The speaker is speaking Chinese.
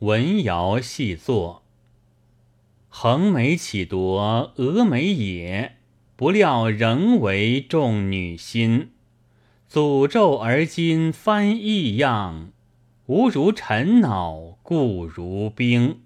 文瑶细作，横眉岂夺峨眉也，不料仍为众女心，诅咒而今翻异样，吾如尘脑故如冰。